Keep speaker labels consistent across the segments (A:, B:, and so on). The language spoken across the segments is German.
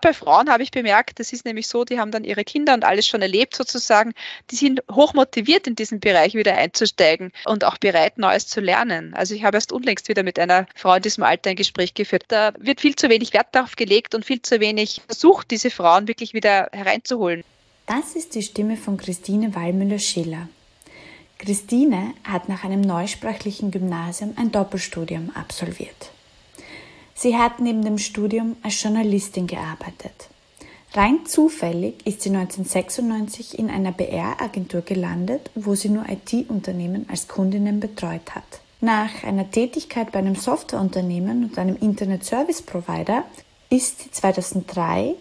A: Gerade bei Frauen habe ich bemerkt, das ist nämlich so, die haben dann ihre Kinder und alles schon erlebt sozusagen. Die sind hoch motiviert, in diesen Bereich wieder einzusteigen und auch bereit, Neues zu lernen. Also ich habe erst unlängst wieder mit einer Frau in diesem Alter ein Gespräch geführt. Da wird viel zu wenig Wert darauf gelegt und viel zu wenig versucht, diese Frauen wirklich wieder hereinzuholen.
B: Das ist die Stimme von Christine Wallmüller-Schiller. Christine hat nach einem neusprachlichen Gymnasium ein Doppelstudium absolviert. Sie hat neben dem Studium als Journalistin gearbeitet. Rein zufällig ist sie 1996 in einer BR-Agentur gelandet, wo sie nur IT-Unternehmen als Kundinnen betreut hat. Nach einer Tätigkeit bei einem Softwareunternehmen und einem Internet-Service-Provider ist sie 2003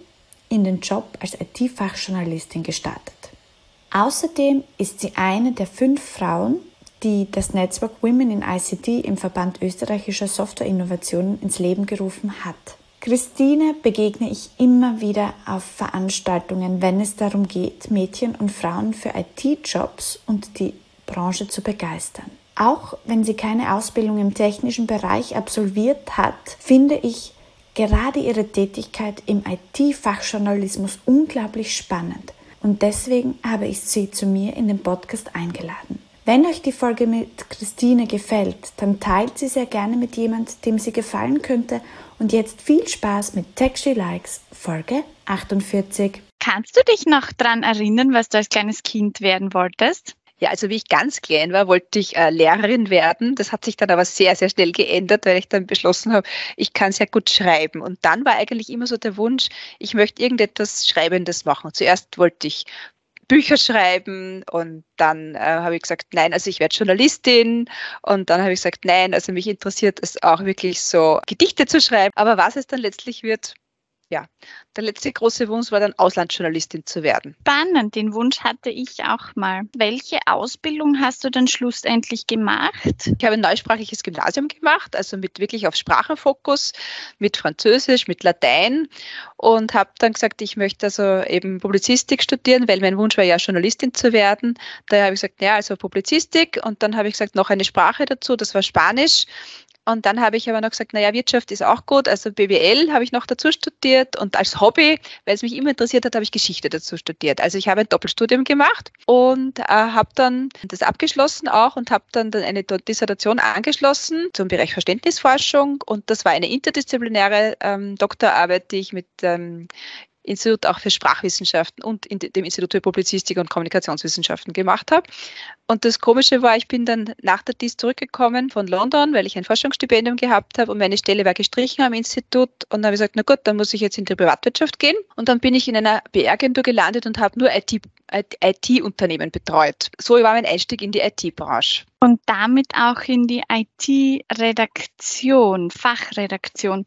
B: in den Job als IT-Fachjournalistin gestartet. Außerdem ist sie eine der fünf Frauen, die das Netzwerk Women in ICT im Verband österreichischer Softwareinnovationen ins Leben gerufen hat. Christine begegne ich immer wieder auf Veranstaltungen, wenn es darum geht, Mädchen und Frauen für IT-Jobs und die Branche zu begeistern. Auch wenn sie keine Ausbildung im technischen Bereich absolviert hat, finde ich gerade ihre Tätigkeit im IT-Fachjournalismus unglaublich spannend und deswegen habe ich sie zu mir in den Podcast eingeladen. Wenn euch die Folge mit Christine gefällt, dann teilt sie sehr gerne mit jemand, dem sie gefallen könnte. Und jetzt viel Spaß mit Texty Likes, Folge 48.
C: Kannst du dich noch daran erinnern, was du als kleines Kind werden wolltest?
A: Ja, also wie ich ganz klein war, wollte ich äh, Lehrerin werden. Das hat sich dann aber sehr, sehr schnell geändert, weil ich dann beschlossen habe, ich kann sehr gut schreiben. Und dann war eigentlich immer so der Wunsch, ich möchte irgendetwas Schreibendes machen. Zuerst wollte ich Bücher schreiben und dann äh, habe ich gesagt, nein, also ich werde Journalistin. Und dann habe ich gesagt, nein, also mich interessiert es auch wirklich so Gedichte zu schreiben, aber was es dann letztlich wird, ja, der letzte große Wunsch war dann Auslandsjournalistin zu werden.
C: Spannend, den Wunsch hatte ich auch mal. Welche Ausbildung hast du dann schlussendlich gemacht?
A: Ich habe ein neusprachliches Gymnasium gemacht, also mit wirklich auf Sprachenfokus, mit Französisch, mit Latein und habe dann gesagt, ich möchte also eben Publizistik studieren, weil mein Wunsch war ja Journalistin zu werden. Da habe ich gesagt, ja, also Publizistik und dann habe ich gesagt, noch eine Sprache dazu, das war Spanisch und dann habe ich aber noch gesagt, naja, Wirtschaft ist auch gut. Also BWL habe ich noch dazu studiert und als Hobby, weil es mich immer interessiert hat, habe ich Geschichte dazu studiert. Also ich habe ein Doppelstudium gemacht und äh, habe dann das abgeschlossen auch und habe dann eine Dissertation angeschlossen zum Bereich Verständnisforschung und das war eine interdisziplinäre ähm, Doktorarbeit, die ich mit ähm, Institut auch für Sprachwissenschaften und in dem Institut für Publizistik und Kommunikationswissenschaften gemacht habe. Und das Komische war, ich bin dann nach der DIS zurückgekommen von London, weil ich ein Forschungsstipendium gehabt habe und meine Stelle war gestrichen am Institut. Und dann habe ich gesagt, na gut, dann muss ich jetzt in die Privatwirtschaft gehen. Und dann bin ich in einer PR-Agentur gelandet und habe nur IT-Unternehmen IT betreut. So war mein Einstieg in die IT-Branche.
C: Und damit auch in die IT-Redaktion, Fachredaktion.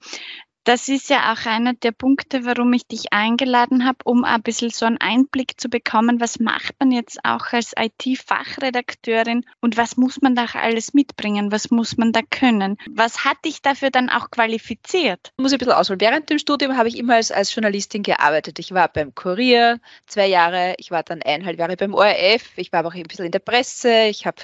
C: Das ist ja auch einer der Punkte, warum ich dich eingeladen habe, um ein bisschen so einen Einblick zu bekommen, was macht man jetzt auch als IT-Fachredakteurin und was muss man da alles mitbringen, was muss man da können. Was hat dich dafür dann auch qualifiziert?
A: Ich muss ein bisschen ausholen. Während dem Studium habe ich immer als, als Journalistin gearbeitet. Ich war beim Kurier zwei Jahre, ich war dann eineinhalb Jahre beim ORF, ich war aber auch ein bisschen in der Presse, ich habe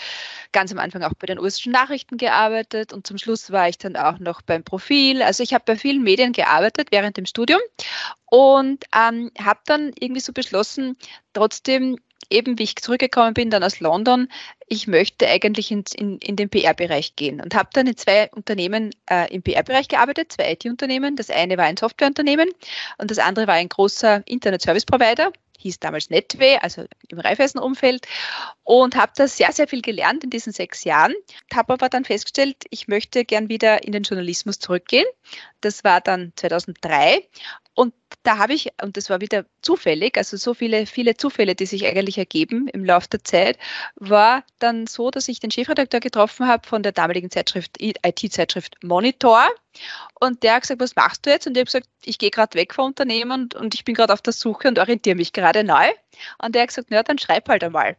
A: ganz am Anfang auch bei den russischen Nachrichten gearbeitet und zum Schluss war ich dann auch noch beim Profil. Also ich habe bei vielen Medien gearbeitet während dem Studium und ähm, habe dann irgendwie so beschlossen, trotzdem eben wie ich zurückgekommen bin, dann aus London, ich möchte eigentlich in, in, in den PR-Bereich gehen und habe dann in zwei Unternehmen äh, im PR-Bereich gearbeitet, zwei IT-Unternehmen. Das eine war ein Softwareunternehmen und das andere war ein großer Internet-Service-Provider hieß damals Netway, also im Reifeisenumfeld und habe da sehr, sehr viel gelernt in diesen sechs Jahren. Habe aber dann festgestellt, ich möchte gern wieder in den Journalismus zurückgehen. Das war dann 2003 und da habe ich, und das war wieder zufällig, also so viele, viele Zufälle, die sich eigentlich ergeben im Laufe der Zeit, war dann so, dass ich den Chefredakteur getroffen habe von der damaligen Zeitschrift, IT-Zeitschrift Monitor. Und der hat gesagt, was machst du jetzt? Und ich habe gesagt, ich gehe gerade weg vom Unternehmen und, und ich bin gerade auf der Suche und orientiere mich gerade neu. Und der hat gesagt, na, dann schreib halt einmal.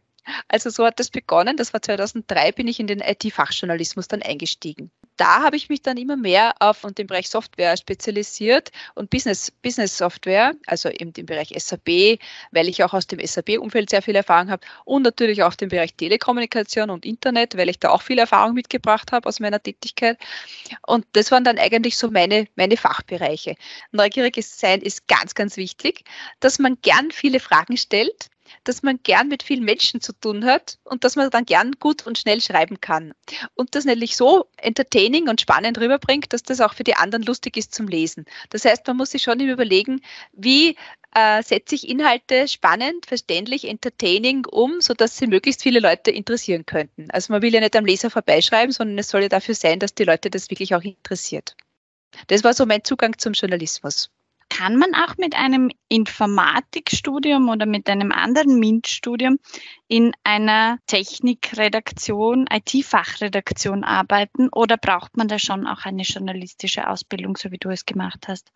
A: Also so hat das begonnen. Das war 2003, bin ich in den IT-Fachjournalismus dann eingestiegen. Da habe ich mich dann immer mehr auf den Bereich Software spezialisiert und Business, Business Software, also im Bereich SAP, weil ich auch aus dem SAP-Umfeld sehr viel Erfahrung habe und natürlich auch den Bereich Telekommunikation und Internet, weil ich da auch viel Erfahrung mitgebracht habe aus meiner Tätigkeit. Und das waren dann eigentlich so meine, meine Fachbereiche. Neugieriges Sein ist ganz, ganz wichtig, dass man gern viele Fragen stellt, dass man gern mit vielen Menschen zu tun hat und dass man dann gern gut und schnell schreiben kann. Und das nämlich so entertaining und spannend rüberbringt, dass das auch für die anderen lustig ist zum Lesen. Das heißt, man muss sich schon überlegen, wie äh, setze ich Inhalte spannend, verständlich, entertaining um, sodass sie möglichst viele Leute interessieren könnten. Also man will ja nicht am Leser vorbeischreiben, sondern es soll ja dafür sein, dass die Leute das wirklich auch interessiert. Das war so mein Zugang zum Journalismus.
C: Kann man auch mit einem Informatikstudium oder mit einem anderen MINT-Studium in einer Technikredaktion, IT-Fachredaktion arbeiten oder braucht man da schon auch eine journalistische Ausbildung, so wie du es gemacht hast?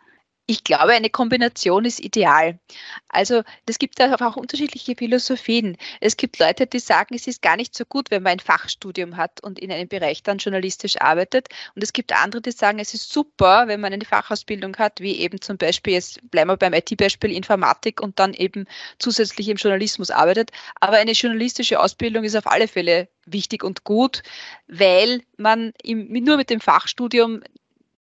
A: Ich glaube, eine Kombination ist ideal. Also es gibt auch unterschiedliche Philosophien. Es gibt Leute, die sagen, es ist gar nicht so gut, wenn man ein Fachstudium hat und in einem Bereich dann journalistisch arbeitet. Und es gibt andere, die sagen, es ist super, wenn man eine Fachausbildung hat, wie eben zum Beispiel, jetzt bleiben wir beim IT-Beispiel Informatik und dann eben zusätzlich im Journalismus arbeitet. Aber eine journalistische Ausbildung ist auf alle Fälle wichtig und gut, weil man im, nur mit dem Fachstudium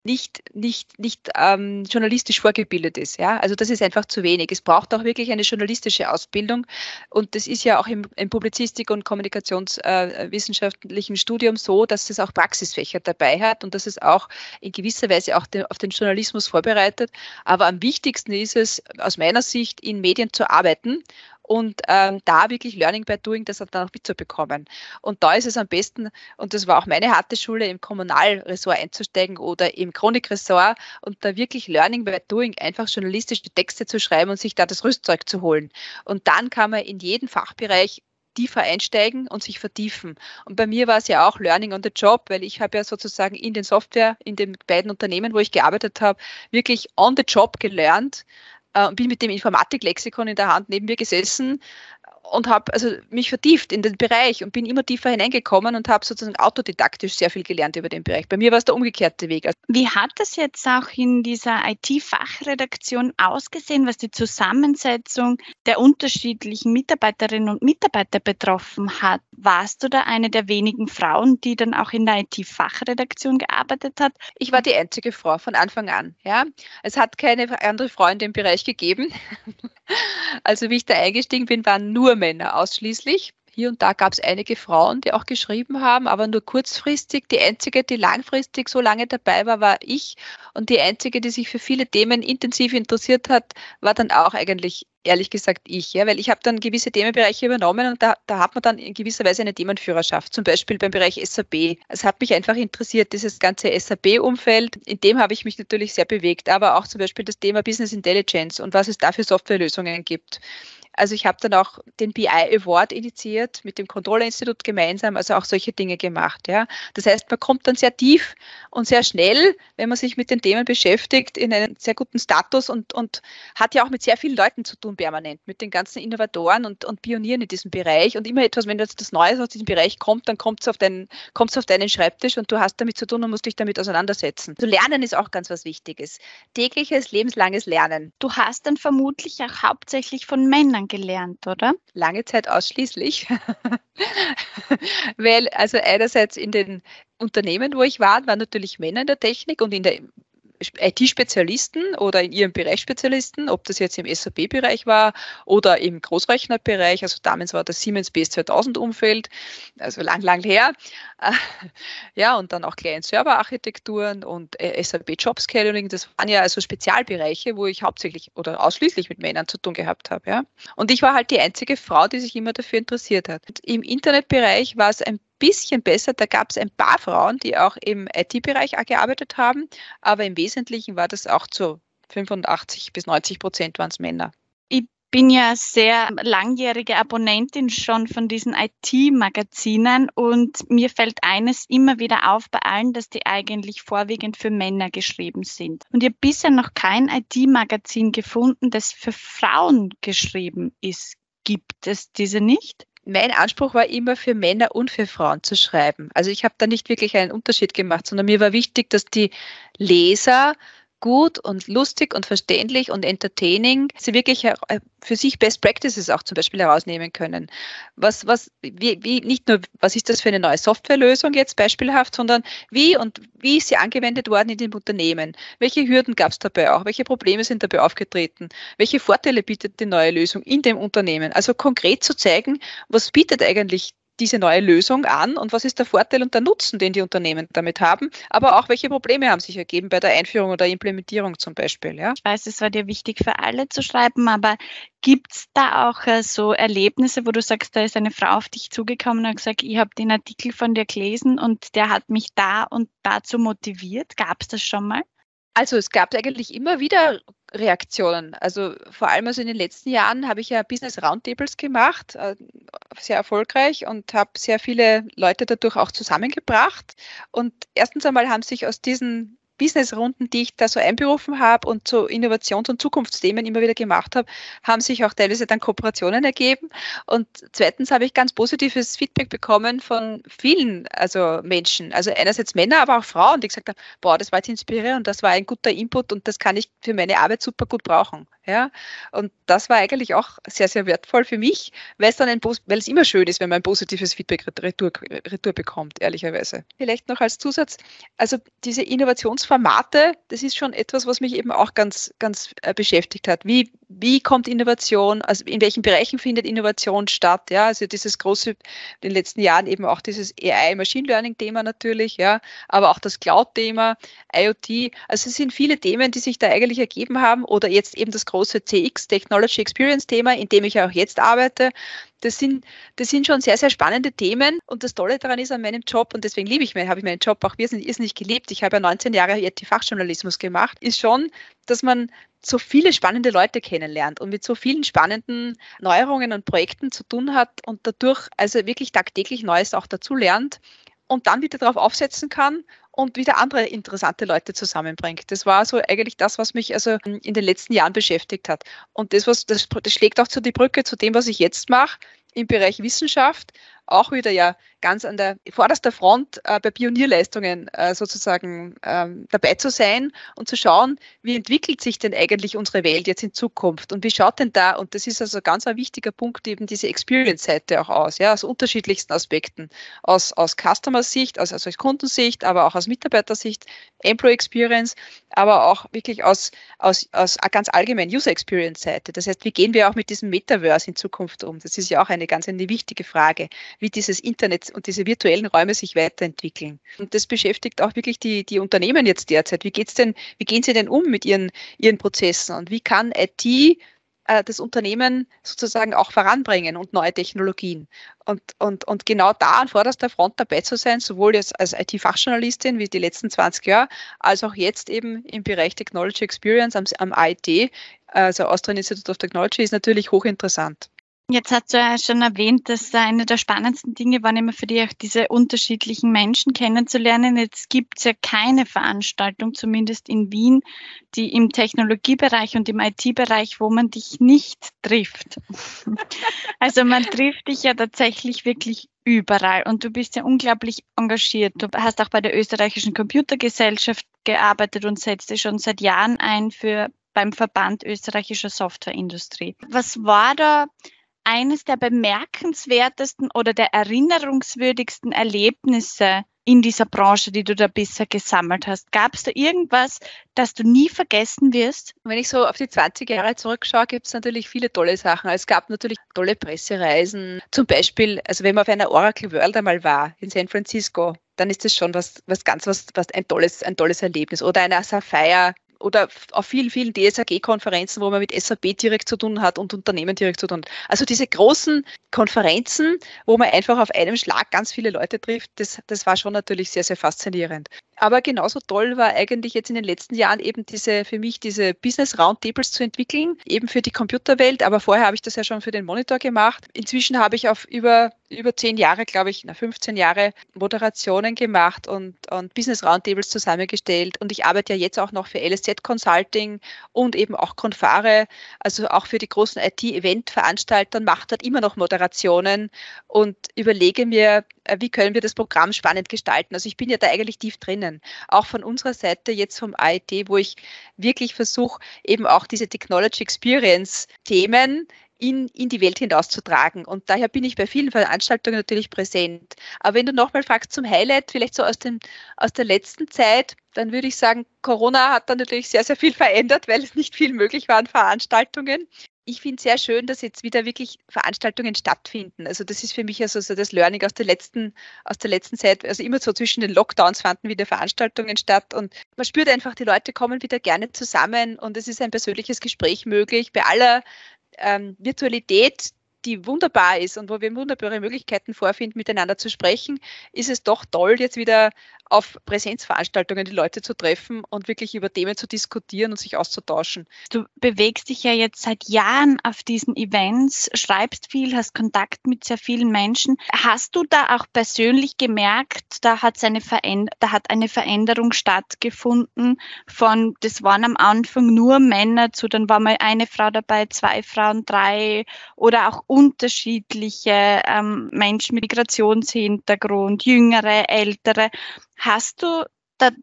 A: nicht, nicht, nicht ähm, journalistisch vorgebildet ist. Ja? Also das ist einfach zu wenig. Es braucht auch wirklich eine journalistische Ausbildung. Und das ist ja auch im, im Publizistik- und kommunikationswissenschaftlichen äh, Studium so, dass es auch Praxisfächer dabei hat und dass es auch in gewisser Weise auch den, auf den Journalismus vorbereitet. Aber am wichtigsten ist es aus meiner Sicht, in Medien zu arbeiten und ähm, da wirklich Learning by Doing das dann auch mitzubekommen. Und da ist es am besten, und das war auch meine harte Schule, im Kommunalressort einzusteigen oder im Chronikressort und da wirklich Learning by Doing einfach journalistische Texte zu schreiben und sich da das Rüstzeug zu holen. Und dann kann man in jeden Fachbereich tiefer einsteigen und sich vertiefen. Und bei mir war es ja auch Learning on the Job, weil ich habe ja sozusagen in den Software, in den beiden Unternehmen, wo ich gearbeitet habe, wirklich on the Job gelernt, äh, bin mit dem Informatiklexikon in der Hand neben mir gesessen und habe also mich vertieft in den Bereich und bin immer tiefer hineingekommen und habe sozusagen autodidaktisch sehr viel gelernt über den Bereich. Bei mir war es der umgekehrte Weg.
C: Wie hat das jetzt auch in dieser IT-Fachredaktion ausgesehen, was die Zusammensetzung der unterschiedlichen Mitarbeiterinnen und Mitarbeiter betroffen hat? Warst du da eine der wenigen Frauen, die dann auch in der IT-Fachredaktion gearbeitet hat?
A: Ich war die einzige Frau von Anfang an. Ja, es hat keine andere Frau in dem Bereich gegeben. Also wie ich da eingestiegen bin, waren nur Männer ausschließlich. Hier und da gab es einige Frauen, die auch geschrieben haben, aber nur kurzfristig. Die einzige, die langfristig so lange dabei war, war ich. Und die einzige, die sich für viele Themen intensiv interessiert hat, war dann auch eigentlich ehrlich gesagt ich, ja, weil ich habe dann gewisse Themenbereiche übernommen und da, da hat man dann in gewisser Weise eine Themenführerschaft, zum Beispiel beim Bereich SAP. Es hat mich einfach interessiert, dieses ganze SAP-Umfeld, in dem habe ich mich natürlich sehr bewegt, aber auch zum Beispiel das Thema Business Intelligence und was es da für Softwarelösungen gibt. Also ich habe dann auch den BI Award initiiert mit dem Controller-Institut gemeinsam, also auch solche Dinge gemacht. Ja. Das heißt, man kommt dann sehr tief und sehr schnell, wenn man sich mit den Themen beschäftigt, in einen sehr guten Status und, und hat ja auch mit sehr vielen Leuten zu tun permanent, mit den ganzen Innovatoren und, und Pionieren in diesem Bereich. Und immer etwas, wenn jetzt das Neues aus diesem Bereich kommt, dann kommt es auf, deinen, auf deinen Schreibtisch und du hast damit zu tun und musst dich damit auseinandersetzen. Also Lernen ist auch ganz was Wichtiges. Tägliches, lebenslanges Lernen.
C: Du hast dann vermutlich auch hauptsächlich von Männern gelernt, oder?
A: Lange Zeit ausschließlich. Weil also einerseits in den Unternehmen, wo ich war, waren natürlich Männer in der Technik und in der IT-Spezialisten oder in ihrem Bereich Spezialisten, ob das jetzt im SAP-Bereich war oder im Großrechnerbereich, also damals war das Siemens BS2000-Umfeld, also lang, lang her. Ja, und dann auch Client-Server-Architekturen und äh, SAP Job Scheduling, das waren ja also Spezialbereiche, wo ich hauptsächlich oder ausschließlich mit Männern zu tun gehabt habe. Ja. Und ich war halt die einzige Frau, die sich immer dafür interessiert hat. Im Internetbereich war es ein bisschen besser. Da gab es ein paar Frauen, die auch im IT-Bereich gearbeitet haben, aber im Wesentlichen war das auch zu 85 bis 90 Prozent waren es Männer.
C: Ich bin ja sehr langjährige Abonnentin schon von diesen IT-Magazinen und mir fällt eines immer wieder auf bei allen, dass die eigentlich vorwiegend für Männer geschrieben sind. Und ich habe bisher noch kein IT-Magazin gefunden, das für Frauen geschrieben ist. Gibt es diese nicht?
A: Mein Anspruch war immer für Männer und für Frauen zu schreiben. Also ich habe da nicht wirklich einen Unterschied gemacht, sondern mir war wichtig, dass die Leser gut und lustig und verständlich und entertaining sie wirklich äh, für sich Best Practices auch zum Beispiel herausnehmen können. Was, was, wie, wie, nicht nur, was ist das für eine neue Softwarelösung jetzt beispielhaft, sondern wie und wie ist sie angewendet worden in dem Unternehmen? Welche Hürden gab es dabei auch? Welche Probleme sind dabei aufgetreten? Welche Vorteile bietet die neue Lösung in dem Unternehmen? Also konkret zu zeigen, was bietet eigentlich diese neue Lösung an und was ist der Vorteil und der Nutzen, den die Unternehmen damit haben, aber auch welche Probleme haben sich ergeben bei der Einführung oder Implementierung zum Beispiel. Ja?
C: Ich weiß, es war dir wichtig für alle zu schreiben, aber gibt es da auch äh, so Erlebnisse, wo du sagst, da ist eine Frau auf dich zugekommen und gesagt, ich habe den Artikel von dir gelesen und der hat mich da und dazu motiviert? Gab es das schon mal?
A: Also es gab eigentlich immer wieder Reaktionen. Also vor allem also in den letzten Jahren habe ich ja Business Roundtables gemacht, äh, sehr erfolgreich und habe sehr viele Leute dadurch auch zusammengebracht. Und erstens einmal haben sich aus diesen Businessrunden, die ich da so einberufen habe und so Innovations- und Zukunftsthemen immer wieder gemacht habe, haben sich auch teilweise dann Kooperationen ergeben. Und zweitens habe ich ganz positives Feedback bekommen von vielen also Menschen, also einerseits Männer, aber auch Frauen, die gesagt haben, boah, das war jetzt inspirierend, das war ein guter Input und das kann ich für meine Arbeit super gut brauchen. Ja, und das war eigentlich auch sehr, sehr wertvoll für mich, weil es dann ein, weil es immer schön ist, wenn man ein positives Feedback retour, retour bekommt, ehrlicherweise. Vielleicht noch als Zusatz, also diese Innovationsformate, das ist schon etwas, was mich eben auch ganz, ganz äh, beschäftigt hat. Wie, wie kommt Innovation, also in welchen Bereichen findet Innovation statt? Ja, also dieses große, in den letzten Jahren eben auch dieses AI, Machine Learning Thema natürlich, ja, aber auch das Cloud-Thema, IoT. Also es sind viele Themen, die sich da eigentlich ergeben haben oder jetzt eben das große CX Technology Experience Thema, in dem ich auch jetzt arbeite. Das sind, das sind schon sehr, sehr spannende Themen. Und das Tolle daran ist an meinem Job, und deswegen liebe ich meinen, habe ich meinen Job auch irrsinnig geliebt. Ich habe ja 19 Jahre IT-Fachjournalismus gemacht, ist schon, dass man so viele spannende Leute kennenlernt und mit so vielen spannenden Neuerungen und Projekten zu tun hat und dadurch also wirklich tagtäglich Neues auch dazu lernt und dann wieder darauf aufsetzen kann und wieder andere interessante Leute zusammenbringt. Das war so eigentlich das, was mich also in den letzten Jahren beschäftigt hat. Und das, was, das, das schlägt auch zu die Brücke zu dem, was ich jetzt mache im Bereich Wissenschaft auch wieder ja ganz an der vorderster Front äh, bei Pionierleistungen äh, sozusagen ähm, dabei zu sein und zu schauen, wie entwickelt sich denn eigentlich unsere Welt jetzt in Zukunft und wie schaut denn da, und das ist also ganz ein wichtiger Punkt, eben diese Experience-Seite auch aus, ja, aus unterschiedlichsten Aspekten, aus, aus Customer-Sicht, also, also aus Kundensicht, aber auch aus Mitarbeitersicht, Employee Experience, aber auch wirklich aus, aus, aus ganz allgemein User Experience-Seite. Das heißt, wie gehen wir auch mit diesem Metaverse in Zukunft um? Das ist ja auch eine ganz eine wichtige Frage wie dieses Internet und diese virtuellen Räume sich weiterentwickeln. Und das beschäftigt auch wirklich die, die Unternehmen jetzt derzeit. Wie geht's denn, wie gehen sie denn um mit ihren, ihren Prozessen und wie kann IT äh, das Unternehmen sozusagen auch voranbringen und neue Technologien. Und, und, und genau da an vorderster Front dabei zu sein, sowohl jetzt als IT-Fachjournalistin wie die letzten 20 Jahre, als auch jetzt eben im Bereich Technology Experience am, am IT, also Austrian Institute of Technology, ist natürlich hochinteressant.
C: Jetzt hast du ja schon erwähnt, dass eine der spannendsten Dinge war immer für dich auch diese unterschiedlichen Menschen kennenzulernen. Jetzt gibt es ja keine Veranstaltung, zumindest in Wien, die im Technologiebereich und im IT-Bereich, wo man dich nicht trifft. also man trifft dich ja tatsächlich wirklich überall und du bist ja unglaublich engagiert. Du hast auch bei der österreichischen Computergesellschaft gearbeitet und setzt dich schon seit Jahren ein für beim Verband österreichischer Softwareindustrie. Was war da eines der bemerkenswertesten oder der erinnerungswürdigsten Erlebnisse in dieser Branche, die du da bisher gesammelt hast? Gab es da irgendwas, das du nie vergessen wirst?
A: Wenn ich so auf die 20 Jahre zurückschaue, gibt es natürlich viele tolle Sachen. Es gab natürlich tolle Pressereisen. Zum Beispiel, also wenn man auf einer Oracle World einmal war in San Francisco, dann ist das schon was, was ganz, was, was ein tolles, ein tolles Erlebnis. Oder einer Sapphire oder auf vielen, vielen DSAG-Konferenzen, wo man mit SAP direkt zu tun hat und Unternehmen direkt zu tun hat. Also diese großen Konferenzen, wo man einfach auf einem Schlag ganz viele Leute trifft, das, das war schon natürlich sehr, sehr faszinierend. Aber genauso toll war eigentlich jetzt in den letzten Jahren eben diese, für mich diese Business Roundtables zu entwickeln, eben für die Computerwelt. Aber vorher habe ich das ja schon für den Monitor gemacht. Inzwischen habe ich auf über, über zehn Jahre, glaube ich, na 15 Jahre Moderationen gemacht und, und Business Roundtables zusammengestellt. Und ich arbeite ja jetzt auch noch für LSZ Consulting und eben auch Confare, also auch für die großen IT-Event-Veranstalter und mache dort immer noch Moderationen und überlege mir, äh, wie können wir das Programm spannend gestalten. Also ich bin ja da eigentlich tief drinnen. Auch von unserer Seite jetzt vom IT, wo ich wirklich versuche, eben auch diese Technology Experience Themen in, in die Welt hinauszutragen. Und daher bin ich bei vielen Veranstaltungen natürlich präsent. Aber wenn du nochmal fragst zum Highlight, vielleicht so aus, dem, aus der letzten Zeit, dann würde ich sagen, Corona hat dann natürlich sehr, sehr viel verändert, weil es nicht viel möglich war an Veranstaltungen ich finde es sehr schön, dass jetzt wieder wirklich Veranstaltungen stattfinden. Also das ist für mich also so das Learning aus der letzten, aus der letzten Zeit. Also immer so zwischen den Lockdowns fanden wieder Veranstaltungen statt und man spürt einfach, die Leute kommen wieder gerne zusammen und es ist ein persönliches Gespräch möglich. Bei aller ähm, Virtualität, die wunderbar ist und wo wir wunderbare Möglichkeiten vorfinden, miteinander zu sprechen, ist es doch toll, jetzt wieder auf Präsenzveranstaltungen die Leute zu treffen und wirklich über Themen zu diskutieren und sich auszutauschen.
C: Du bewegst dich ja jetzt seit Jahren auf diesen Events, schreibst viel, hast Kontakt mit sehr vielen Menschen. Hast du da auch persönlich gemerkt, da hat, eine, da hat eine Veränderung stattgefunden von, das waren am Anfang nur Männer zu, dann war mal eine Frau dabei, zwei Frauen, drei oder auch unterschiedliche ähm, Menschen mit Migrationshintergrund, jüngere, ältere. Hast du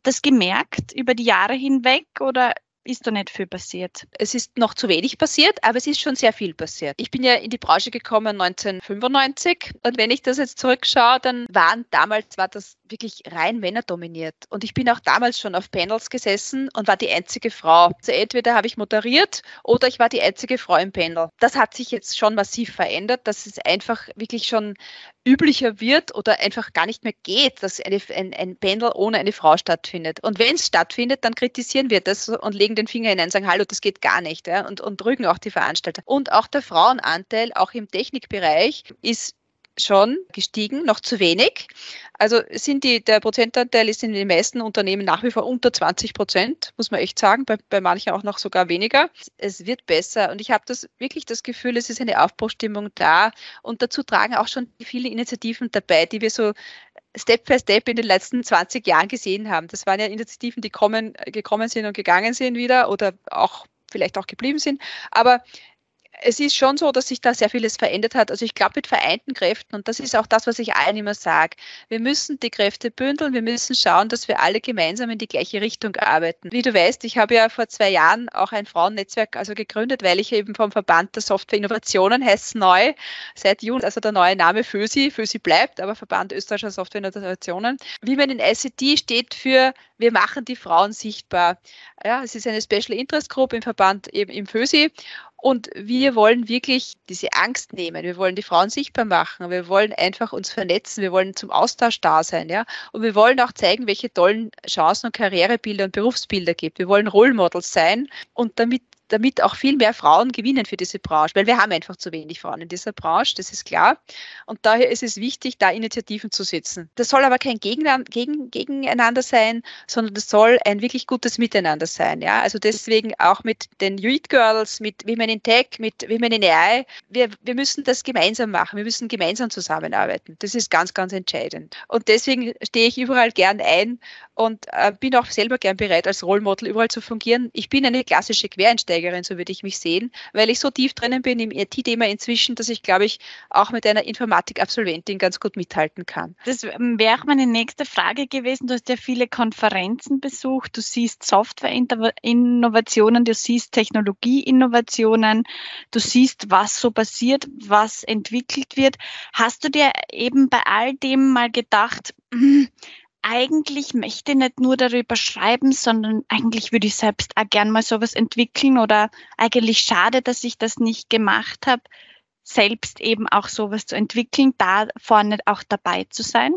C: das gemerkt über die Jahre hinweg oder ist da nicht viel passiert.
A: Es ist noch zu wenig passiert, aber es ist schon sehr viel passiert. Ich bin ja in die Branche gekommen 1995 und wenn ich das jetzt zurückschaue, dann waren damals war das wirklich rein Männer dominiert. Und ich bin auch damals schon auf Panels gesessen und war die einzige Frau. Also entweder habe ich moderiert oder ich war die einzige Frau im Panel. Das hat sich jetzt schon massiv verändert, dass es einfach wirklich schon üblicher wird oder einfach gar nicht mehr geht, dass eine, ein, ein Panel ohne eine Frau stattfindet. Und wenn es stattfindet, dann kritisieren wir das und legen den Finger hinein und sagen, hallo, das geht gar nicht ja, und, und drücken auch die Veranstalter. Und auch der Frauenanteil, auch im Technikbereich, ist schon gestiegen, noch zu wenig. Also sind die, der Prozentanteil ist in den meisten Unternehmen nach wie vor unter 20 Prozent, muss man echt sagen, bei, bei manchen auch noch sogar weniger. Es wird besser und ich habe das wirklich das Gefühl, es ist eine Aufbruchstimmung da und dazu tragen auch schon viele Initiativen dabei, die wir so Step by Step in den letzten 20 Jahren gesehen haben. Das waren ja Initiativen, die kommen, gekommen sind und gegangen sind wieder oder auch vielleicht auch geblieben sind. Aber es ist schon so, dass sich da sehr vieles verändert hat. Also ich glaube mit vereinten Kräften, und das ist auch das, was ich allen immer sage, wir müssen die Kräfte bündeln, wir müssen schauen, dass wir alle gemeinsam in die gleiche Richtung arbeiten. Wie du weißt, ich habe ja vor zwei Jahren auch ein Frauennetzwerk also gegründet, weil ich eben vom Verband der Software Innovationen heißt neu, seit Juni, also der neue Name FÖSI, FÖSI bleibt, aber Verband österreichischer Software Innovationen. Wie man in ICT steht für wir machen die Frauen sichtbar. Ja, es ist eine Special Interest Group im Verband eben im FÖSI und wir wollen wirklich diese Angst nehmen. Wir wollen die Frauen sichtbar machen. Wir wollen einfach uns vernetzen. Wir wollen zum Austausch da sein. Ja? Und wir wollen auch zeigen, welche tollen Chancen und Karrierebilder und Berufsbilder gibt. Wir wollen Role Models sein und damit damit auch viel mehr Frauen gewinnen für diese Branche, weil wir haben einfach zu wenig Frauen in dieser Branche, das ist klar. Und daher ist es wichtig, da Initiativen zu setzen. Das soll aber kein Gegeneinander sein, sondern das soll ein wirklich gutes Miteinander sein. Ja? Also deswegen auch mit den Youth Girls, mit Women in Tech, mit Women in AI. Wir, wir müssen das gemeinsam machen. Wir müssen gemeinsam zusammenarbeiten. Das ist ganz, ganz entscheidend. Und deswegen stehe ich überall gern ein und äh, bin auch selber gern bereit, als Role Model überall zu fungieren. Ich bin eine klassische Quereinsteigerin, so würde ich mich sehen, weil ich so tief drinnen bin im IT-Thema inzwischen, dass ich, glaube ich, auch mit einer Informatik-Absolventin ganz gut mithalten kann.
C: Das wäre auch meine nächste Frage gewesen. Du hast ja viele Konferenzen besucht, du siehst Software-Innovationen, du siehst Technologie-Innovationen, du siehst, was so passiert, was entwickelt wird. Hast du dir eben bei all dem mal gedacht, eigentlich möchte ich nicht nur darüber schreiben, sondern eigentlich würde ich selbst auch gern mal sowas entwickeln oder eigentlich schade, dass ich das nicht gemacht habe, selbst eben auch sowas zu entwickeln, da vorne auch dabei zu sein.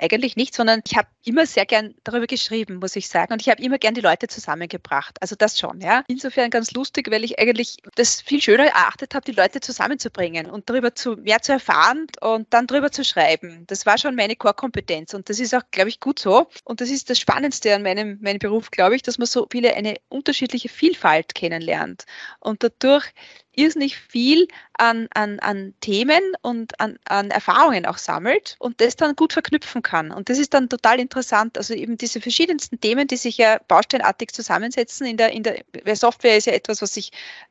A: Eigentlich nicht, sondern ich habe immer sehr gern darüber geschrieben, muss ich sagen. Und ich habe immer gern die Leute zusammengebracht. Also das schon, ja. Insofern ganz lustig, weil ich eigentlich das viel schöner erachtet habe, die Leute zusammenzubringen und darüber zu, mehr zu erfahren und dann darüber zu schreiben. Das war schon meine Core-Kompetenz und das ist auch, glaube ich, gut so. Und das ist das Spannendste an meinem, meinem Beruf, glaube ich, dass man so viele eine unterschiedliche Vielfalt kennenlernt und dadurch irrsinnig viel an, an, an Themen und an, an Erfahrungen auch sammelt und das dann gut verknüpfen kann. Und das ist dann total interessant. Also eben diese verschiedensten Themen, die sich ja bausteinartig zusammensetzen in der, in der Software ist ja etwas, was sich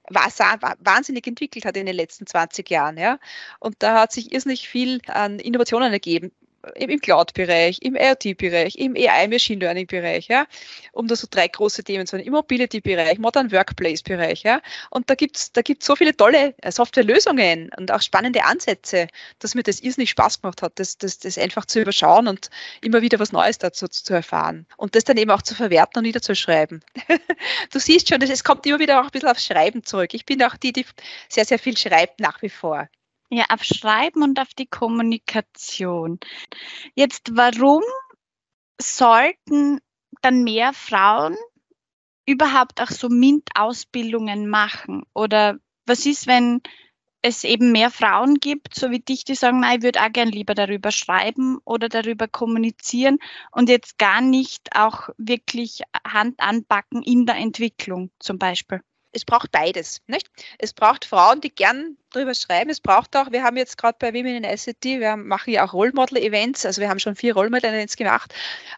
A: wahnsinnig entwickelt hat in den letzten 20 Jahren. Ja? Und da hat sich irrsinnig viel an Innovationen ergeben im Cloud-Bereich, im IoT-Bereich, im AI-Machine Learning-Bereich, ja, um da so drei große Themen zu nennen, im Mobility-Bereich, Modern Workplace-Bereich, ja, und da gibt's da gibt's so viele tolle äh, Softwarelösungen und auch spannende Ansätze, dass mir das irrsinnig Spaß gemacht hat, das, das, das einfach zu überschauen und immer wieder was Neues dazu zu erfahren und das dann eben auch zu verwerten und niederzuschreiben. du siehst schon, es kommt immer wieder auch ein bisschen aufs Schreiben zurück. Ich bin auch die, die sehr, sehr viel schreibt nach wie vor.
C: Ja, auf Schreiben und auf die Kommunikation. Jetzt, warum sollten dann mehr Frauen überhaupt auch so MINT-Ausbildungen machen? Oder was ist, wenn es eben mehr Frauen gibt, so wie dich, die sagen, nein, ich würde auch gern lieber darüber schreiben oder darüber kommunizieren und jetzt gar nicht auch wirklich Hand anpacken in der Entwicklung zum Beispiel?
A: Es braucht beides. Nicht? Es braucht Frauen, die gern drüber schreiben. Es braucht auch, wir haben jetzt gerade bei Women in ICT, wir machen ja auch Role Model Events, also wir haben schon vier Role Model Events gemacht.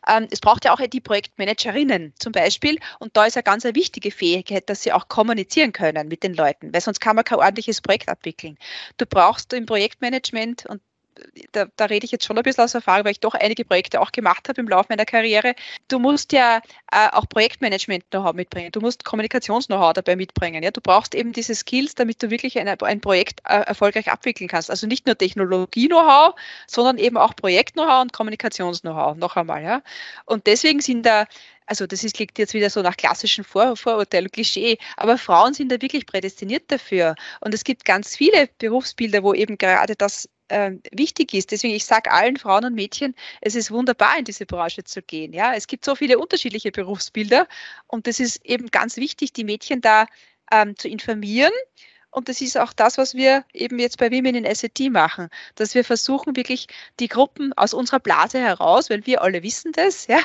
A: Ähm, es braucht ja auch die Projektmanagerinnen zum Beispiel. Und da ist eine ganz eine wichtige Fähigkeit, dass sie auch kommunizieren können mit den Leuten, weil sonst kann man kein ordentliches Projekt abwickeln. Du brauchst im Projektmanagement, und da, da, rede ich jetzt schon ein bisschen aus Erfahrung, weil ich doch einige Projekte auch gemacht habe im Laufe meiner Karriere. Du musst ja äh, auch Projektmanagement-Know-how mitbringen. Du musst Kommunikations-Know-how dabei mitbringen. Ja? Du brauchst eben diese Skills, damit du wirklich eine, ein Projekt äh, erfolgreich abwickeln kannst. Also nicht nur Technologie-Know-how, sondern eben auch Projekt-Know-how und Kommunikations-Know-how. Noch einmal. Ja? Und deswegen sind da also das ist, liegt jetzt wieder so nach klassischen Vor Vorurteil Klischee, aber Frauen sind da wirklich prädestiniert dafür. Und es gibt ganz viele Berufsbilder, wo eben gerade das äh, wichtig ist. Deswegen, ich sage allen Frauen und Mädchen, es ist wunderbar, in diese Branche zu gehen. Ja, es gibt so viele unterschiedliche Berufsbilder und es ist eben ganz wichtig, die Mädchen da ähm, zu informieren. Und das ist auch das, was wir eben jetzt bei Women in SAT machen, dass wir versuchen, wirklich die Gruppen aus unserer Blase heraus, weil wir alle wissen das, ja,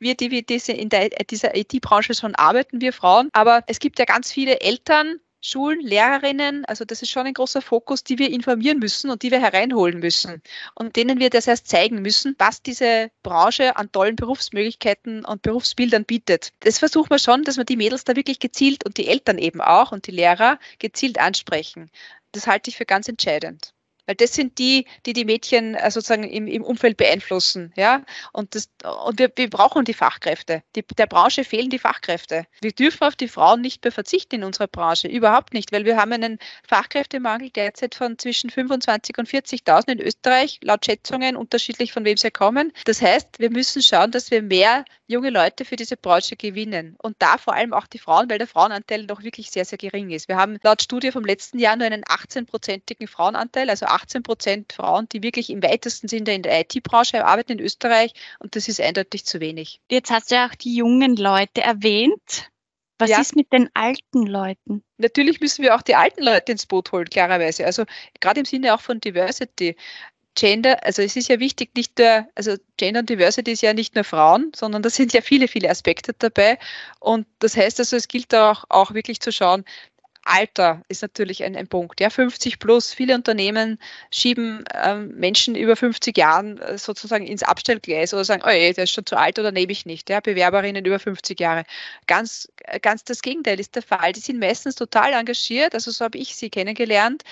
A: wir, die wir diese, in der, dieser IT-Branche schon arbeiten, wir Frauen, aber es gibt ja ganz viele Eltern, Schulen, Lehrerinnen, also das ist schon ein großer Fokus, die wir informieren müssen und die wir hereinholen müssen und denen wir das erst zeigen müssen, was diese Branche an tollen Berufsmöglichkeiten und Berufsbildern bietet. Das versuchen wir schon, dass wir die Mädels da wirklich gezielt und die Eltern eben auch und die Lehrer gezielt ansprechen. Das halte ich für ganz entscheidend. Weil das sind die, die die Mädchen äh, sozusagen im, im Umfeld beeinflussen. Ja? Und, das, und wir, wir brauchen die Fachkräfte. Die, der Branche fehlen die Fachkräfte. Wir dürfen auf die Frauen nicht mehr verzichten in unserer Branche. Überhaupt nicht, weil wir haben einen Fachkräftemangel derzeit von zwischen 25 und 40.000 in Österreich, laut Schätzungen, unterschiedlich von wem sie kommen. Das heißt, wir müssen schauen, dass wir mehr junge Leute für diese Branche gewinnen. Und da vor allem auch die Frauen, weil der Frauenanteil noch wirklich sehr, sehr gering ist. Wir haben laut Studie vom letzten Jahr nur einen 18-prozentigen Frauenanteil, also 18 Prozent Frauen, die wirklich im weitesten Sinne in der IT-Branche arbeiten in Österreich und das ist eindeutig zu wenig.
C: Jetzt hast du ja auch die jungen Leute erwähnt. Was ja. ist mit den alten Leuten?
A: Natürlich müssen wir auch die alten Leute ins Boot holen, klarerweise. Also gerade im Sinne auch von Diversity. Gender, also es ist ja wichtig, nicht nur, also Gender und Diversity ist ja nicht nur Frauen, sondern da sind ja viele, viele Aspekte dabei. Und das heißt also, es gilt auch, auch wirklich zu schauen, Alter ist natürlich ein, ein Punkt. Ja, 50 plus. Viele Unternehmen schieben ähm, Menschen über 50 Jahren äh, sozusagen ins Abstellgleis oder sagen, oh ey, der ist schon zu alt oder nehme ich nicht. Ja, Bewerberinnen über 50 Jahre. Ganz, äh, ganz das Gegenteil ist der Fall. Die sind meistens total engagiert. Also so habe ich sie kennengelernt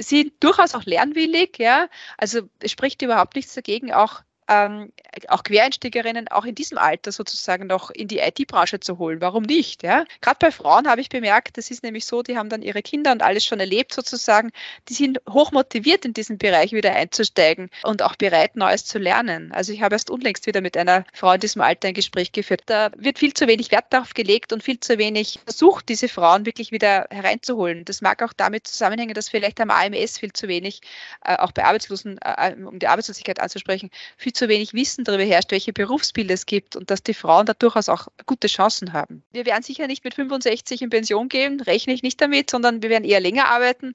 A: sind durchaus auch lernwillig, ja. Also es spricht überhaupt nichts dagegen, auch ähm, auch Quereinsteigerinnen auch in diesem Alter sozusagen noch in die IT-Branche zu holen. Warum nicht? Ja? Gerade bei Frauen habe ich bemerkt, das ist nämlich so, die haben dann ihre Kinder und alles schon erlebt sozusagen. Die sind hoch motiviert, in diesen Bereich wieder einzusteigen und auch bereit, Neues zu lernen. Also ich habe erst unlängst wieder mit einer Frau in diesem Alter ein Gespräch geführt. Da wird viel zu wenig Wert darauf gelegt und viel zu wenig versucht, diese Frauen wirklich wieder hereinzuholen. Das mag auch damit zusammenhängen, dass vielleicht am AMS viel zu wenig, äh, auch bei Arbeitslosen, äh, um die Arbeitslosigkeit anzusprechen, viel zu wenig Wissen darüber herrscht, welche Berufsbilder es gibt und dass die Frauen da durchaus auch gute Chancen haben. Wir werden sicher nicht mit 65 in Pension gehen, rechne ich nicht damit, sondern wir werden eher länger arbeiten.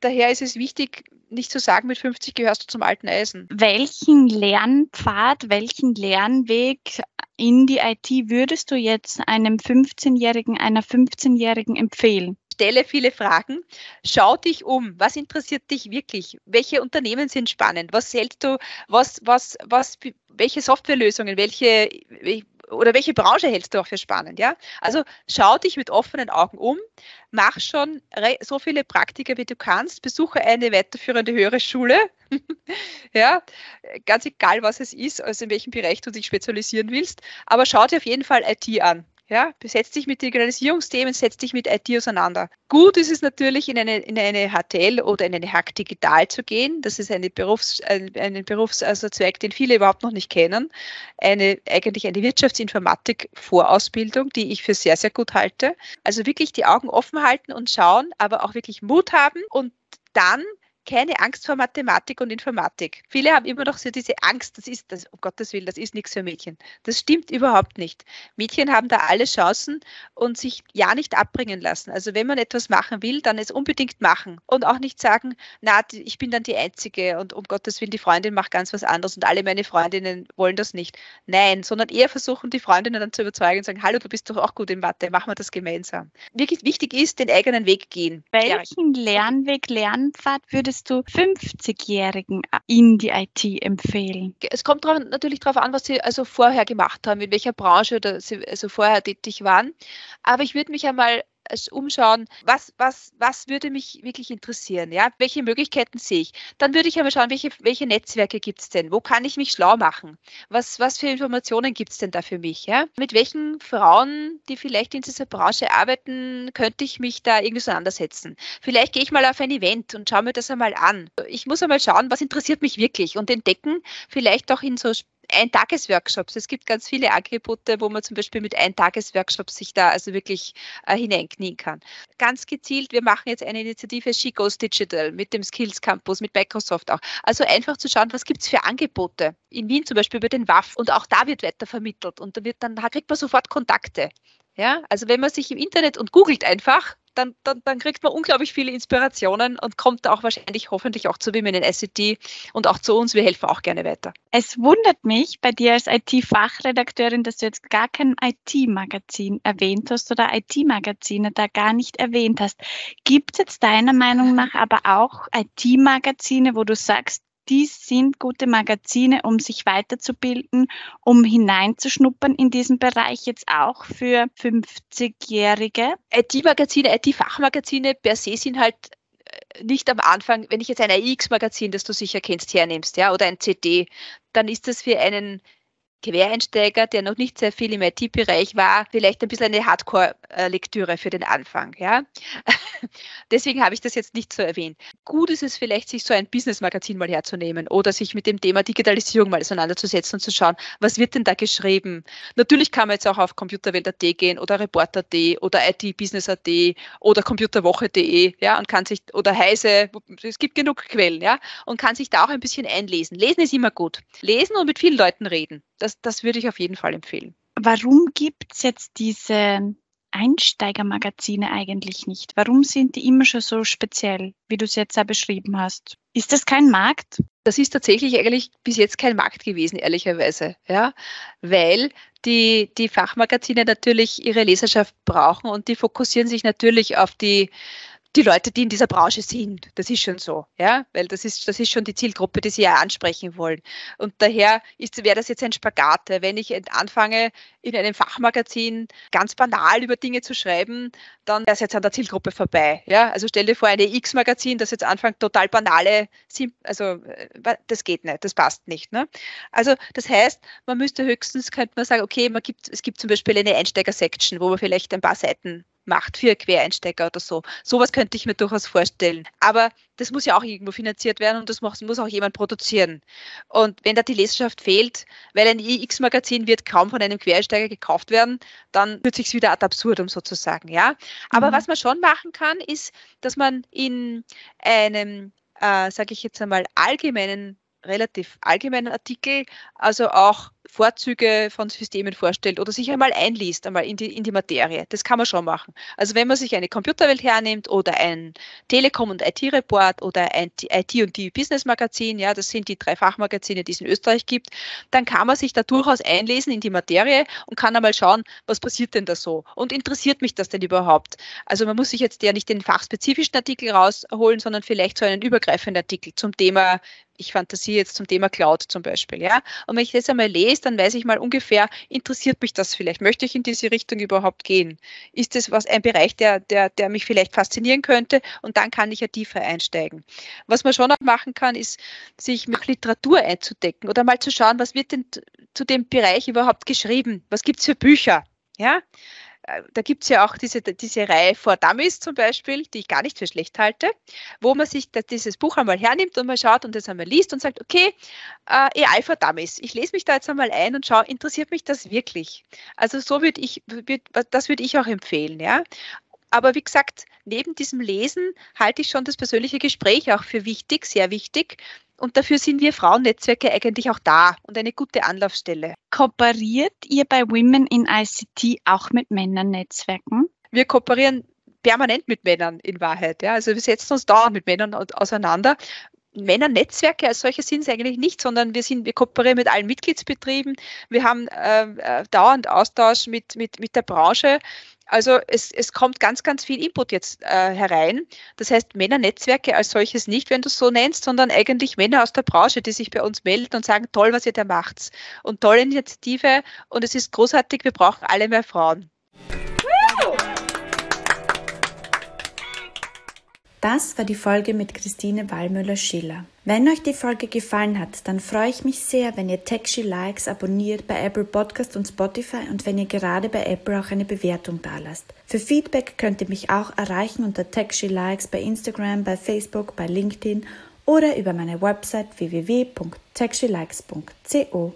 A: Daher ist es wichtig, nicht zu sagen, mit 50 gehörst du zum alten Eisen.
C: Welchen Lernpfad, welchen Lernweg in die IT würdest du jetzt einem 15-Jährigen, einer 15-Jährigen empfehlen?
A: Stelle viele Fragen. Schau dich um. Was interessiert dich wirklich? Welche Unternehmen sind spannend? Was hältst du, was, was, was, welche Softwarelösungen, welche, oder welche Branche hältst du auch für spannend? Ja? Also schau dich mit offenen Augen um, mach schon so viele Praktika, wie du kannst, besuche eine weiterführende höhere Schule. ja, ganz egal, was es ist, also in welchem Bereich du dich spezialisieren willst, aber schau dir auf jeden Fall IT an. Ja, setz dich mit Digitalisierungsthemen, setz dich mit IT auseinander. Gut ist es natürlich, in eine, in eine HTL oder in eine Hack Digital zu gehen. Das ist eine Berufs-, ein, ein Berufs-, also Zweig, den viele überhaupt noch nicht kennen. Eine, eigentlich eine Wirtschaftsinformatik-Vorausbildung, die ich für sehr, sehr gut halte. Also wirklich die Augen offen halten und schauen, aber auch wirklich Mut haben und dann keine Angst vor Mathematik und Informatik. Viele haben immer noch so diese Angst, das ist das, um Gottes Willen, das ist nichts für Mädchen. Das stimmt überhaupt nicht. Mädchen haben da alle Chancen und sich ja nicht abbringen lassen. Also wenn man etwas machen will, dann es unbedingt machen und auch nicht sagen, na, ich bin dann die Einzige und um Gottes Willen, die Freundin macht ganz was anderes und alle meine Freundinnen wollen das nicht. Nein, sondern eher versuchen, die Freundinnen dann zu überzeugen und sagen, hallo, du bist doch auch gut in Mathe, machen wir das gemeinsam. Wirklich wichtig ist, den eigenen Weg gehen.
C: Welchen Lernweg, Lernpfad würdest würdest du 50-Jährigen in die IT empfehlen?
A: Es kommt drauf, natürlich darauf an, was sie also vorher gemacht haben, in welcher Branche sie also vorher tätig waren. Aber ich würde mich einmal umschauen, was, was, was würde mich wirklich interessieren, ja, welche Möglichkeiten sehe ich. Dann würde ich aber schauen, welche, welche Netzwerke gibt es denn, wo kann ich mich schlau machen, was, was für Informationen gibt es denn da für mich, ja, mit welchen Frauen, die vielleicht in dieser Branche arbeiten, könnte ich mich da irgendwie auseinandersetzen. Vielleicht gehe ich mal auf ein Event und schaue mir das einmal an. Ich muss einmal schauen, was interessiert mich wirklich und entdecken, vielleicht auch in so Ein-Tages-Workshops. Es gibt ganz viele Angebote, wo man zum Beispiel mit Ein-Tages-Workshops sich da also wirklich äh, hineinknien kann. Ganz gezielt, wir machen jetzt eine Initiative She Goes Digital mit dem Skills Campus, mit Microsoft auch. Also einfach zu schauen, was gibt es für Angebote. In Wien zum Beispiel über den WAF und auch da wird weiter vermittelt und da wird dann, da kriegt man sofort Kontakte. Ja, also wenn man sich im Internet und googelt einfach, dann, dann, dann kriegt man unglaublich viele Inspirationen und kommt auch wahrscheinlich hoffentlich auch zu Women in ICT und auch zu uns. Wir helfen auch gerne weiter.
C: Es wundert mich bei dir als IT-Fachredakteurin, dass du jetzt gar kein IT-Magazin erwähnt hast oder IT-Magazine da gar nicht erwähnt hast. Gibt es jetzt deiner Meinung nach aber auch IT-Magazine, wo du sagst, dies sind gute Magazine, um sich weiterzubilden, um hineinzuschnuppern in diesen Bereich jetzt auch für 50-Jährige.
A: IT-Magazine, IT-Fachmagazine per se sind halt äh, nicht am Anfang, wenn ich jetzt ein AX-Magazin, das du sicher kennst, hernimmst, ja, oder ein CD, dann ist das für einen Quereinsteiger, der noch nicht sehr viel im IT-Bereich war, vielleicht ein bisschen eine Hardcore-Lektüre für den Anfang. Ja? Deswegen habe ich das jetzt nicht so erwähnt. Gut ist es vielleicht, sich so ein Business-Magazin mal herzunehmen oder sich mit dem Thema Digitalisierung mal auseinanderzusetzen und zu schauen, was wird denn da geschrieben. Natürlich kann man jetzt auch auf computerwelt.at gehen oder report.at oder itbusiness.at oder computerwoche.de ja, und kann sich, oder Heise, es gibt genug Quellen, ja, und kann sich da auch ein bisschen einlesen. Lesen ist immer gut. Lesen und mit vielen Leuten reden. Das das, das würde ich auf jeden Fall empfehlen.
C: Warum gibt es jetzt diese Einsteigermagazine eigentlich nicht? Warum sind die immer schon so speziell, wie du es jetzt ja beschrieben hast? Ist das kein Markt?
A: Das ist tatsächlich eigentlich bis jetzt kein Markt gewesen, ehrlicherweise, ja, weil die, die Fachmagazine natürlich ihre Leserschaft brauchen und die fokussieren sich natürlich auf die die Leute, die in dieser Branche sind. Das ist schon so, ja, weil das ist, das ist schon die Zielgruppe, die sie ja ansprechen wollen. Und daher wäre das jetzt ein Spagat. Wenn ich anfange, in einem Fachmagazin ganz banal über Dinge zu schreiben, dann wäre es jetzt an der Zielgruppe vorbei. Ja, also stell dir vor, ein X-Magazin, das jetzt anfängt, total banale, also äh, das geht nicht, das passt nicht. Ne? Also das heißt, man müsste höchstens, könnte man sagen, okay, man gibt, es gibt zum Beispiel eine Einsteiger-Section, wo man vielleicht ein paar Seiten macht für Quereinsteiger oder so. Sowas könnte ich mir durchaus vorstellen. Aber das muss ja auch irgendwo finanziert werden und das muss auch jemand produzieren. Und wenn da die Leserschaft fehlt, weil ein iX-Magazin wird kaum von einem Quereinsteiger gekauft werden, dann wird sich wieder ad absurdum sozusagen, ja. Aber mhm. was man schon machen kann, ist, dass man in einem, äh, sage ich jetzt einmal, allgemeinen relativ allgemeinen Artikel, also auch Vorzüge von Systemen vorstellt oder sich einmal einliest, einmal in die, in die Materie. Das kann man schon machen. Also wenn man sich eine Computerwelt hernimmt oder ein Telekom- und IT-Report oder ein IT- und Die-Business-Magazin, ja, das sind die drei Fachmagazine, die es in Österreich gibt, dann kann man sich da durchaus einlesen in die Materie und kann einmal schauen, was passiert denn da so und interessiert mich das denn überhaupt? Also man muss sich jetzt ja nicht den fachspezifischen Artikel rausholen, sondern vielleicht so einen übergreifenden Artikel zum Thema ich fantasiere jetzt zum Thema Cloud zum Beispiel, ja. Und wenn ich das einmal lese, dann weiß ich mal ungefähr, interessiert mich das vielleicht? Möchte ich in diese Richtung überhaupt gehen? Ist das was ein Bereich, der, der, der mich vielleicht faszinieren könnte? Und dann kann ich ja tiefer einsteigen. Was man schon auch machen kann, ist, sich mit Literatur einzudecken oder mal zu schauen, was wird denn zu dem Bereich überhaupt geschrieben? Was gibt es für Bücher? Ja, da gibt es ja auch diese, diese Reihe For Dummies zum Beispiel, die ich gar nicht für schlecht halte, wo man sich dieses Buch einmal hernimmt und mal schaut und das einmal liest und sagt, okay, äh, AI for Dummies, ich lese mich da jetzt einmal ein und schaue, interessiert mich das wirklich? Also so würde ich, würd, das würde ich auch empfehlen, ja. Aber wie gesagt, neben diesem Lesen halte ich schon das persönliche Gespräch auch für wichtig, sehr wichtig. Und dafür sind wir Frauennetzwerke eigentlich auch da und eine gute Anlaufstelle.
C: Kooperiert ihr bei Women in ICT auch mit Männernetzwerken?
A: Wir kooperieren permanent mit Männern in Wahrheit. Ja. Also wir setzen uns dauernd mit Männern auseinander. Männernetzwerke als solche sind es eigentlich nicht, sondern wir sind, wir kooperieren mit allen Mitgliedsbetrieben. Wir haben äh, äh dauernd Austausch mit, mit, mit der Branche. Also es, es kommt ganz, ganz viel Input jetzt äh, herein. Das heißt, Männernetzwerke als solches nicht, wenn du es so nennst, sondern eigentlich Männer aus der Branche, die sich bei uns melden und sagen, toll, was ihr da macht. Und tolle Initiative und es ist großartig, wir brauchen alle mehr Frauen.
B: Das war die Folge mit Christine Wallmüller-Schiller. Wenn euch die Folge gefallen hat, dann freue ich mich sehr, wenn ihr Techshy Likes abonniert bei Apple Podcast und Spotify und wenn ihr gerade bei Apple auch eine Bewertung dalasst. Für Feedback könnt ihr mich auch erreichen unter Techshy Likes bei Instagram, bei Facebook, bei LinkedIn oder über meine Website www.techshylikes.co.